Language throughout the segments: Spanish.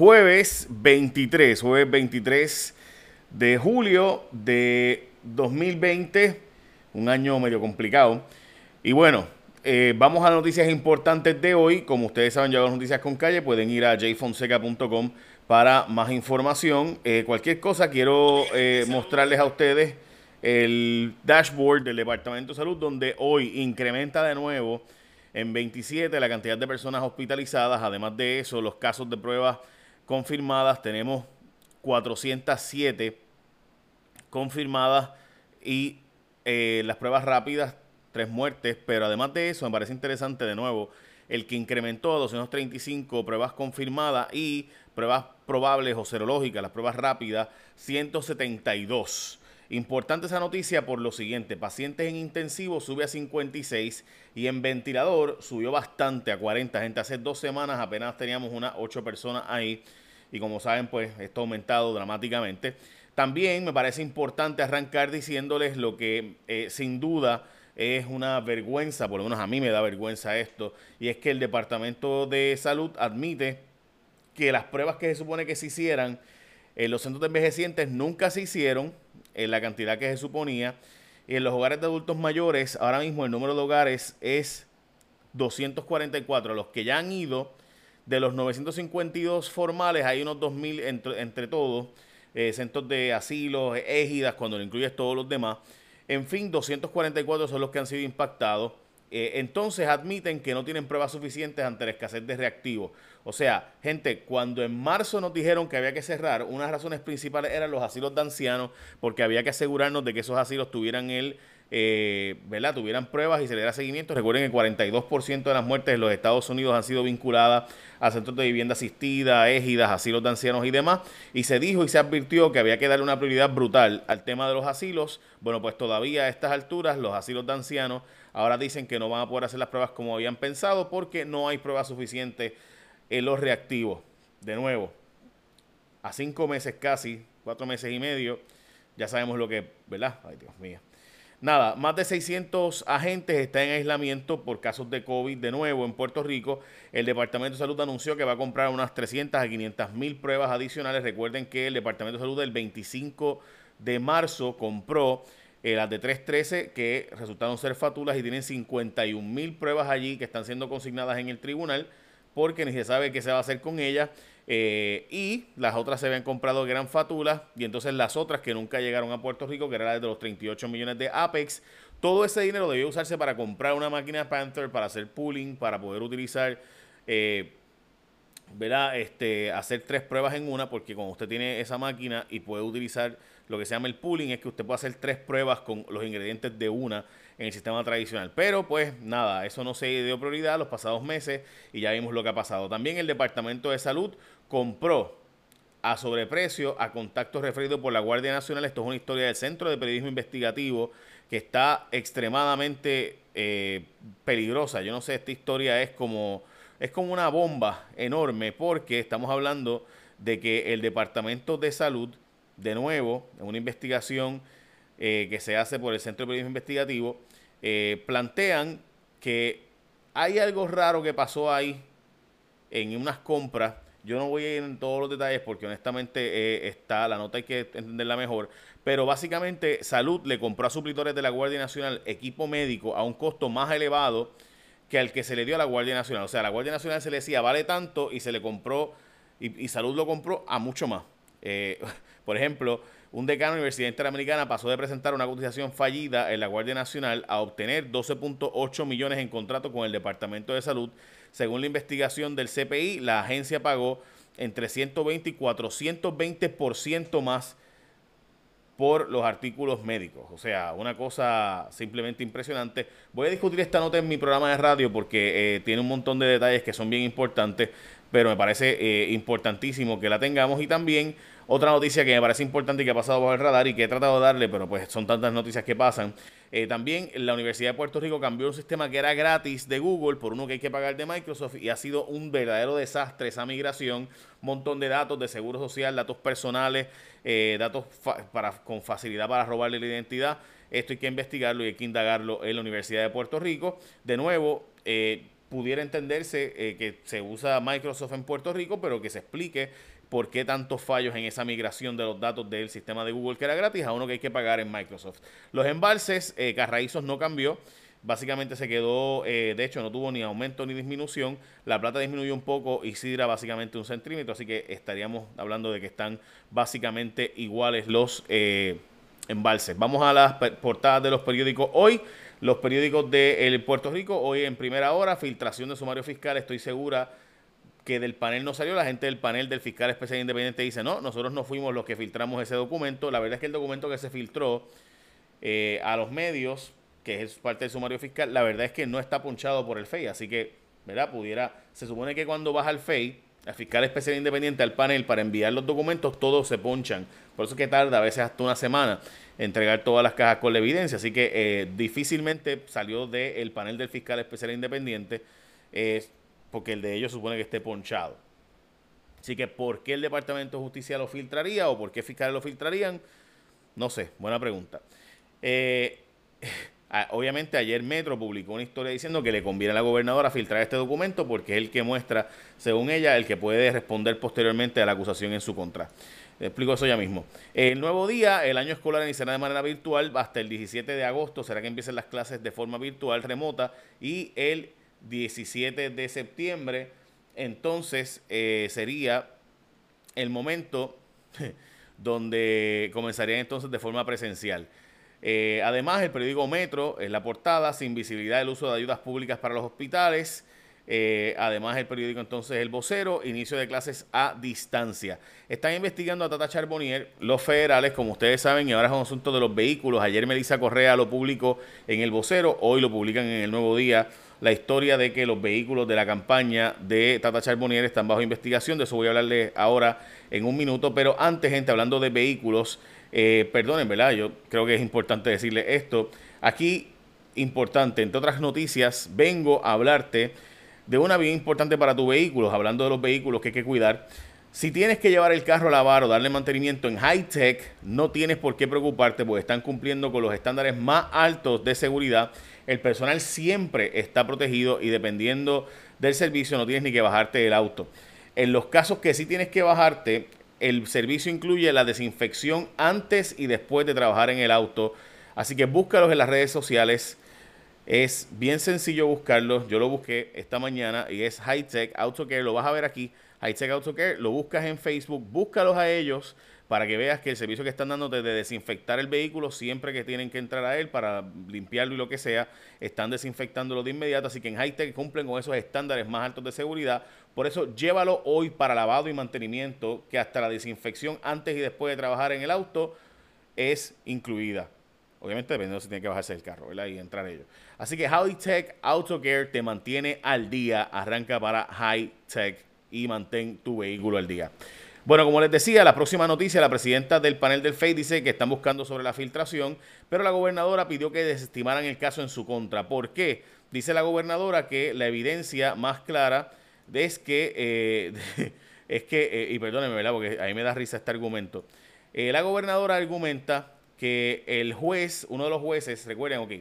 Jueves 23, jueves 23 de julio de 2020, un año medio complicado. Y bueno, eh, vamos a noticias importantes de hoy. Como ustedes saben, ya las noticias con calle, pueden ir a jfonseca.com para más información. Eh, cualquier cosa, quiero eh, mostrarles a ustedes el dashboard del Departamento de Salud, donde hoy incrementa de nuevo en 27 la cantidad de personas hospitalizadas. Además de eso, los casos de pruebas confirmadas, tenemos 407 confirmadas y eh, las pruebas rápidas, tres muertes, pero además de eso me parece interesante de nuevo el que incrementó a 235 pruebas confirmadas y pruebas probables o serológicas, las pruebas rápidas, 172. Importante esa noticia por lo siguiente, pacientes en intensivo sube a 56 y en ventilador subió bastante a 40 gente. Hace dos semanas apenas teníamos unas 8 personas ahí y como saben pues esto ha aumentado dramáticamente. También me parece importante arrancar diciéndoles lo que eh, sin duda es una vergüenza, por lo menos a mí me da vergüenza esto, y es que el Departamento de Salud admite que las pruebas que se supone que se hicieran en los centros de envejecientes nunca se hicieron en la cantidad que se suponía. Y en los hogares de adultos mayores, ahora mismo el número de hogares es 244. Los que ya han ido, de los 952 formales, hay unos 2.000 entre, entre todos, eh, centros de asilos, égidas, cuando lo incluyes todos los demás. En fin, 244 son los que han sido impactados. Eh, entonces admiten que no tienen pruebas suficientes ante la escasez de reactivos. O sea, gente, cuando en marzo nos dijeron que había que cerrar, una de las razones principales eran los asilos de ancianos, porque había que asegurarnos de que esos asilos tuvieran el, eh, ¿verdad? Tuvieran pruebas y se le diera seguimiento. Recuerden que el 42% de las muertes en los Estados Unidos han sido vinculadas a centros de vivienda asistida, égidas, asilos de ancianos y demás. Y se dijo y se advirtió que había que darle una prioridad brutal al tema de los asilos. Bueno, pues todavía a estas alturas los asilos de ancianos Ahora dicen que no van a poder hacer las pruebas como habían pensado porque no hay pruebas suficientes en los reactivos. De nuevo, a cinco meses casi, cuatro meses y medio, ya sabemos lo que, ¿verdad? Ay, Dios mío. Nada, más de 600 agentes están en aislamiento por casos de COVID de nuevo en Puerto Rico. El Departamento de Salud anunció que va a comprar unas 300 a 500 mil pruebas adicionales. Recuerden que el Departamento de Salud el 25 de marzo compró eh, las de 313 que resultaron ser fatulas y tienen 51 mil pruebas allí que están siendo consignadas en el tribunal porque ni se sabe qué se va a hacer con ellas. Eh, y las otras se habían comprado que eran fatulas y entonces las otras que nunca llegaron a Puerto Rico, que era la de los 38 millones de Apex, todo ese dinero debió usarse para comprar una máquina Panther, para hacer pooling, para poder utilizar, eh, Este, hacer tres pruebas en una, porque cuando usted tiene esa máquina y puede utilizar lo que se llama el pooling es que usted puede hacer tres pruebas con los ingredientes de una en el sistema tradicional. Pero pues nada, eso no se dio prioridad los pasados meses y ya vimos lo que ha pasado. También el Departamento de Salud compró a sobreprecio a contactos referidos por la Guardia Nacional. Esto es una historia del Centro de Periodismo Investigativo que está extremadamente eh, peligrosa. Yo no sé, esta historia es como, es como una bomba enorme porque estamos hablando de que el Departamento de Salud de nuevo, en una investigación eh, que se hace por el Centro de Periodismo Investigativo, eh, plantean que hay algo raro que pasó ahí en unas compras. Yo no voy a ir en todos los detalles porque honestamente eh, está, la nota hay que entenderla mejor. Pero básicamente Salud le compró a suplidores de la Guardia Nacional equipo médico a un costo más elevado que al que se le dio a la Guardia Nacional. O sea, a la Guardia Nacional se le decía vale tanto y se le compró y, y Salud lo compró a mucho más. Eh, por ejemplo, un decano de la Universidad Interamericana pasó de presentar una cotización fallida en la Guardia Nacional a obtener 12.8 millones en contrato con el Departamento de Salud. Según la investigación del CPI, la agencia pagó entre 120 y 420% más por los artículos médicos. O sea, una cosa simplemente impresionante. Voy a discutir esta nota en mi programa de radio porque eh, tiene un montón de detalles que son bien importantes pero me parece eh, importantísimo que la tengamos. Y también otra noticia que me parece importante y que ha pasado bajo el radar y que he tratado de darle, pero pues son tantas noticias que pasan. Eh, también la Universidad de Puerto Rico cambió un sistema que era gratis de Google por uno que hay que pagar de Microsoft y ha sido un verdadero desastre esa migración. Montón de datos de seguro social, datos personales, eh, datos para, con facilidad para robarle la identidad. Esto hay que investigarlo y hay que indagarlo en la Universidad de Puerto Rico. De nuevo, pudiera entenderse eh, que se usa Microsoft en Puerto Rico, pero que se explique por qué tantos fallos en esa migración de los datos del sistema de Google que era gratis a uno que hay que pagar en Microsoft. Los embalses, eh, Carraízos no cambió. Básicamente se quedó, eh, de hecho no tuvo ni aumento ni disminución. La plata disminuyó un poco y Sidra básicamente un centímetro, así que estaríamos hablando de que están básicamente iguales los eh, embalses. Vamos a las portadas de los periódicos hoy. Los periódicos de Puerto Rico, hoy en primera hora, filtración de sumario fiscal, estoy segura que del panel no salió, la gente del panel del fiscal especial independiente dice, no, nosotros no fuimos los que filtramos ese documento, la verdad es que el documento que se filtró eh, a los medios, que es parte del sumario fiscal, la verdad es que no está punchado por el FEI, así que, ¿verdad? Pudiera, se supone que cuando vas al FEI, al fiscal especial independiente, al panel, para enviar los documentos, todos se ponchan, por eso es que tarda a veces hasta una semana entregar todas las cajas con la evidencia, así que eh, difícilmente salió del panel del fiscal especial independiente. Eh, porque el de ellos supone que esté ponchado. Así que, ¿por qué el Departamento de Justicia lo filtraría o por qué fiscales lo filtrarían? No sé, buena pregunta. Eh, obviamente ayer Metro publicó una historia diciendo que le conviene a la gobernadora filtrar este documento porque es el que muestra, según ella, el que puede responder posteriormente a la acusación en su contra. explico eso ya mismo. El nuevo día, el año escolar iniciará de manera virtual hasta el 17 de agosto. Será que empiecen las clases de forma virtual, remota. Y el 17 de septiembre, entonces eh, sería el momento donde comenzaría entonces de forma presencial. Eh, además, el periódico Metro en la portada, sin visibilidad del uso de ayudas públicas para los hospitales. Eh, además, el periódico entonces El Vocero, inicio de clases a distancia. Están investigando a Tata Charbonnier, los federales, como ustedes saben, y ahora es un asunto de los vehículos. Ayer Melissa Correa lo publicó en El Vocero, hoy lo publican en El Nuevo Día la historia de que los vehículos de la campaña de Tata Charbonnier están bajo investigación. De eso voy a hablarle ahora en un minuto. Pero antes, gente, hablando de vehículos, eh, perdonen, ¿verdad? Yo creo que es importante decirle esto. Aquí, importante, entre otras noticias, vengo a hablarte de una bien importante para tu vehículo, hablando de los vehículos que hay que cuidar. Si tienes que llevar el carro a lavar o darle mantenimiento en high tech, no tienes por qué preocuparte porque están cumpliendo con los estándares más altos de seguridad el personal siempre está protegido y dependiendo del servicio no tienes ni que bajarte del auto. En los casos que sí tienes que bajarte, el servicio incluye la desinfección antes y después de trabajar en el auto. Así que búscalos en las redes sociales. Es bien sencillo buscarlos. Yo lo busqué esta mañana y es High Tech Auto Care. Lo vas a ver aquí. High Tech Auto Care. Lo buscas en Facebook. Búscalos a ellos para que veas que el servicio que están dando de desinfectar el vehículo siempre que tienen que entrar a él para limpiarlo y lo que sea, están desinfectándolo de inmediato. Así que en Hightech cumplen con esos estándares más altos de seguridad. Por eso llévalo hoy para lavado y mantenimiento, que hasta la desinfección antes y después de trabajar en el auto es incluida. Obviamente dependiendo si tiene que bajarse el carro y entrar ellos. Así que Hightech Auto Care te mantiene al día. Arranca para Hightech y mantén tu vehículo al día. Bueno, como les decía, la próxima noticia, la presidenta del panel del FEI dice que están buscando sobre la filtración, pero la gobernadora pidió que desestimaran el caso en su contra. ¿Por qué? Dice la gobernadora que la evidencia más clara es que, eh, es que eh, y perdónenme, ¿verdad? Porque a mí me da risa este argumento. Eh, la gobernadora argumenta que el juez, uno de los jueces, recuerden, ok,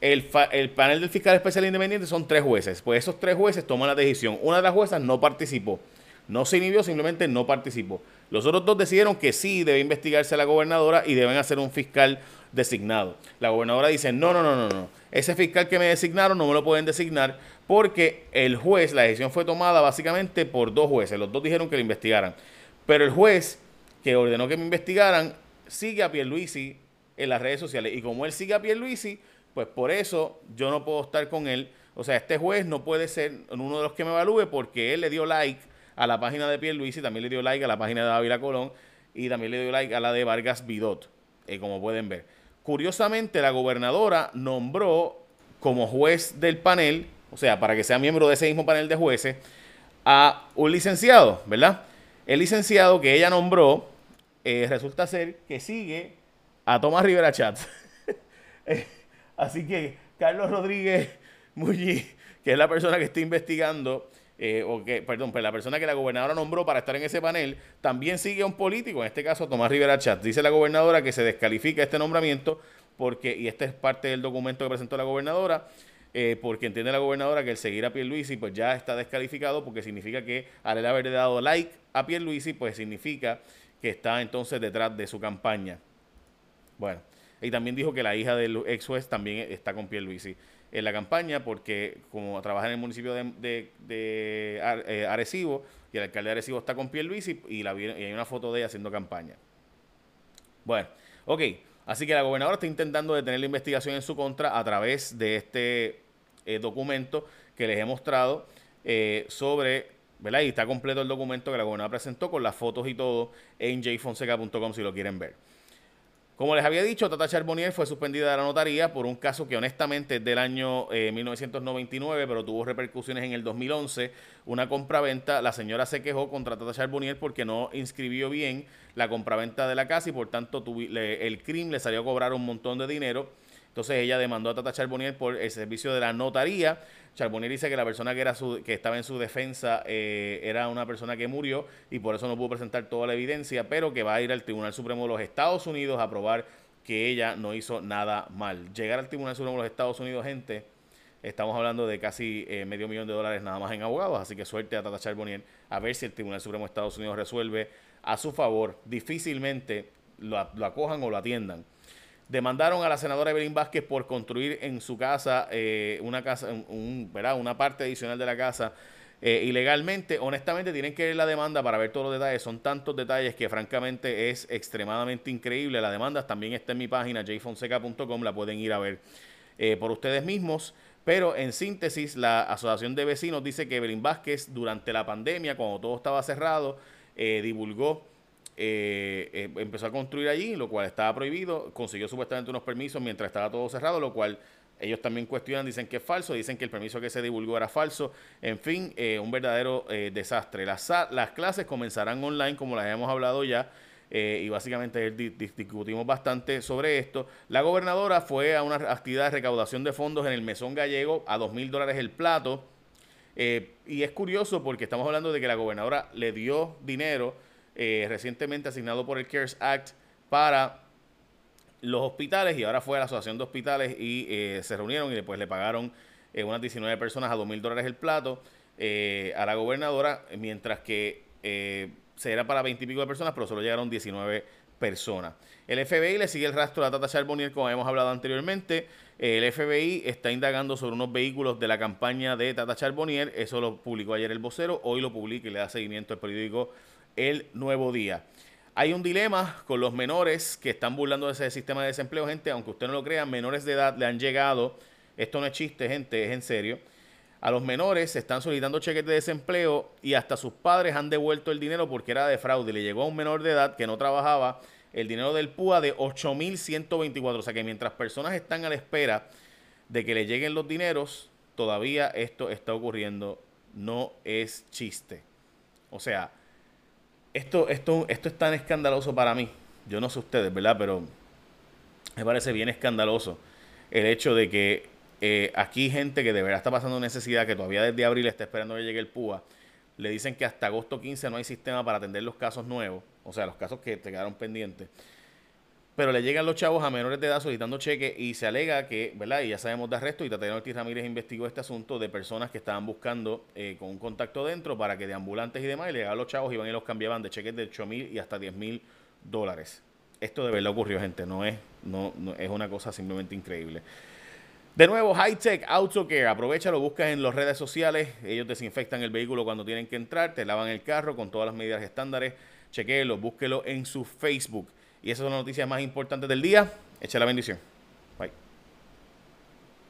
el, el, panel del fiscal especial independiente son tres jueces. Pues esos tres jueces toman la decisión. Una de las juezas no participó. No se inhibió, simplemente no participó. Los otros dos decidieron que sí debe investigarse a la gobernadora y deben hacer un fiscal designado. La gobernadora dice, no, no, no, no, no. Ese fiscal que me designaron no me lo pueden designar porque el juez, la decisión fue tomada básicamente por dos jueces. Los dos dijeron que lo investigaran. Pero el juez que ordenó que me investigaran sigue a Pierluisi en las redes sociales. Y como él sigue a Pierluisi, pues por eso yo no puedo estar con él. O sea, este juez no puede ser uno de los que me evalúe porque él le dio like a la página de Pierluisi, también le dio like a la página de Ávila Colón y también le dio like a la de Vargas Vidot, eh, como pueden ver. Curiosamente, la gobernadora nombró como juez del panel, o sea, para que sea miembro de ese mismo panel de jueces, a un licenciado, ¿verdad? El licenciado que ella nombró eh, resulta ser que sigue a Tomás Rivera Chats. Eh, así que Carlos Rodríguez Muñiz, que es la persona que está investigando eh, o que, perdón, pues la persona que la gobernadora nombró para estar en ese panel, también sigue a un político, en este caso Tomás Rivera Chat. Dice la gobernadora que se descalifica este nombramiento porque, y este es parte del documento que presentó la gobernadora, eh, porque entiende la gobernadora que el seguir a Pierluisi pues ya está descalificado porque significa que al haberle dado like a Pierluisi pues significa que está entonces detrás de su campaña. Bueno, y también dijo que la hija del ex juez también está con Pierluisi en la campaña porque como trabaja en el municipio de, eh, Arecibo y el alcalde de Arecibo está con Pierluisi y, y hay una foto de ella haciendo campaña. Bueno, ok. Así que la gobernadora está intentando detener la investigación en su contra a través de este eh, documento que les he mostrado eh, sobre, ¿verdad? Y está completo el documento que la gobernadora presentó con las fotos y todo en jfonseca.com si lo quieren ver. Como les había dicho, Tata Charbonnier fue suspendida de la notaría por un caso que honestamente es del año 1999, eh, pero tuvo repercusiones en el 2011. Una compraventa, la señora se quejó contra Tata Charbonnier porque no inscribió bien la compraventa de la casa y por tanto el crimen le salió a cobrar un montón de dinero entonces ella demandó a Tata Charbonnier por el servicio de la notaría. Charbonnier dice que la persona que, era su, que estaba en su defensa eh, era una persona que murió y por eso no pudo presentar toda la evidencia, pero que va a ir al Tribunal Supremo de los Estados Unidos a probar que ella no hizo nada mal. Llegar al Tribunal Supremo de los Estados Unidos, gente, estamos hablando de casi eh, medio millón de dólares nada más en abogados, así que suerte a Tata Charbonnier a ver si el Tribunal Supremo de Estados Unidos resuelve a su favor. Difícilmente lo, lo acojan o lo atiendan demandaron a la senadora Evelyn Vázquez por construir en su casa eh, una casa, un, una parte adicional de la casa eh, ilegalmente. Honestamente, tienen que ver la demanda para ver todos los detalles. Son tantos detalles que francamente es extremadamente increíble. La demanda también está en mi página, jfonseca.com, la pueden ir a ver eh, por ustedes mismos. Pero en síntesis, la Asociación de Vecinos dice que Evelyn Vázquez durante la pandemia, cuando todo estaba cerrado, divulgó eh, eh, empezó a construir allí, lo cual estaba prohibido, consiguió supuestamente unos permisos mientras estaba todo cerrado, lo cual ellos también cuestionan, dicen que es falso, dicen que el permiso que se divulgó era falso, en fin, eh, un verdadero desastre. Las, las clases comenzarán online, como las hemos hablado ya, y básicamente discutimos bastante sobre esto. La gobernadora fue a una actividad de recaudación de fondos en el Mesón Gallego a dos mil dólares el plato. y es curioso porque estamos hablando de que la gobernadora le dio dinero eh, recientemente asignado por el CARES Act para los hospitales y ahora fue a la Asociación de Hospitales y eh, se reunieron y después le pagaron eh, unas 19 personas a 2 mil dólares el plato a la gobernadora, mientras que se era para 20 y pico de personas, pero solo llegaron 19 personas. El FBI le sigue el rastro a Tata Charbonnier, como hemos hablado anteriormente. El FBI está indagando sobre unos vehículos de la campaña de Tata Charbonnier. Eso lo publicó ayer el vocero. Hoy lo publica y le da seguimiento al periódico el nuevo día. Hay un dilema con los menores que están burlando de ese sistema de desempleo, gente, aunque usted no lo crea, menores de edad le han llegado, esto no es chiste, gente, es en serio. A los menores se están solicitando cheques de desempleo y hasta sus padres han devuelto el dinero porque era de fraude. Le llegó a un menor de edad que no trabajaba el dinero del PUA de 8.124. O sea que mientras personas están a la espera de que le lleguen los dineros, todavía esto está ocurriendo. No es chiste. O sea, esto, esto, esto es tan escandaloso para mí. Yo no sé ustedes, ¿verdad? Pero me parece bien escandaloso el hecho de que eh, aquí gente que de verdad está pasando necesidad, que todavía desde abril está esperando que llegue el PUA, le dicen que hasta agosto 15 no hay sistema para atender los casos nuevos, o sea, los casos que te quedaron pendientes pero le llegan los chavos a menores de edad solicitando cheques y se alega que, ¿verdad? Y ya sabemos de arresto y Tatiana Ortiz Ramírez investigó este asunto de personas que estaban buscando eh, con un contacto dentro para que de ambulantes y demás, y le llegaban los chavos, iban y los cambiaban de cheques de 8 mil y hasta 10 mil dólares. Esto de verdad ocurrió, gente, no es, no, es una cosa simplemente increíble. De nuevo, High Tech Care, aprovecha, lo buscas en las redes sociales, ellos desinfectan el vehículo cuando tienen que entrar, te lavan el carro con todas las medidas estándares, chequéelo, búsquelo en su Facebook. Y esas son las noticias más importantes del día. Echa la bendición.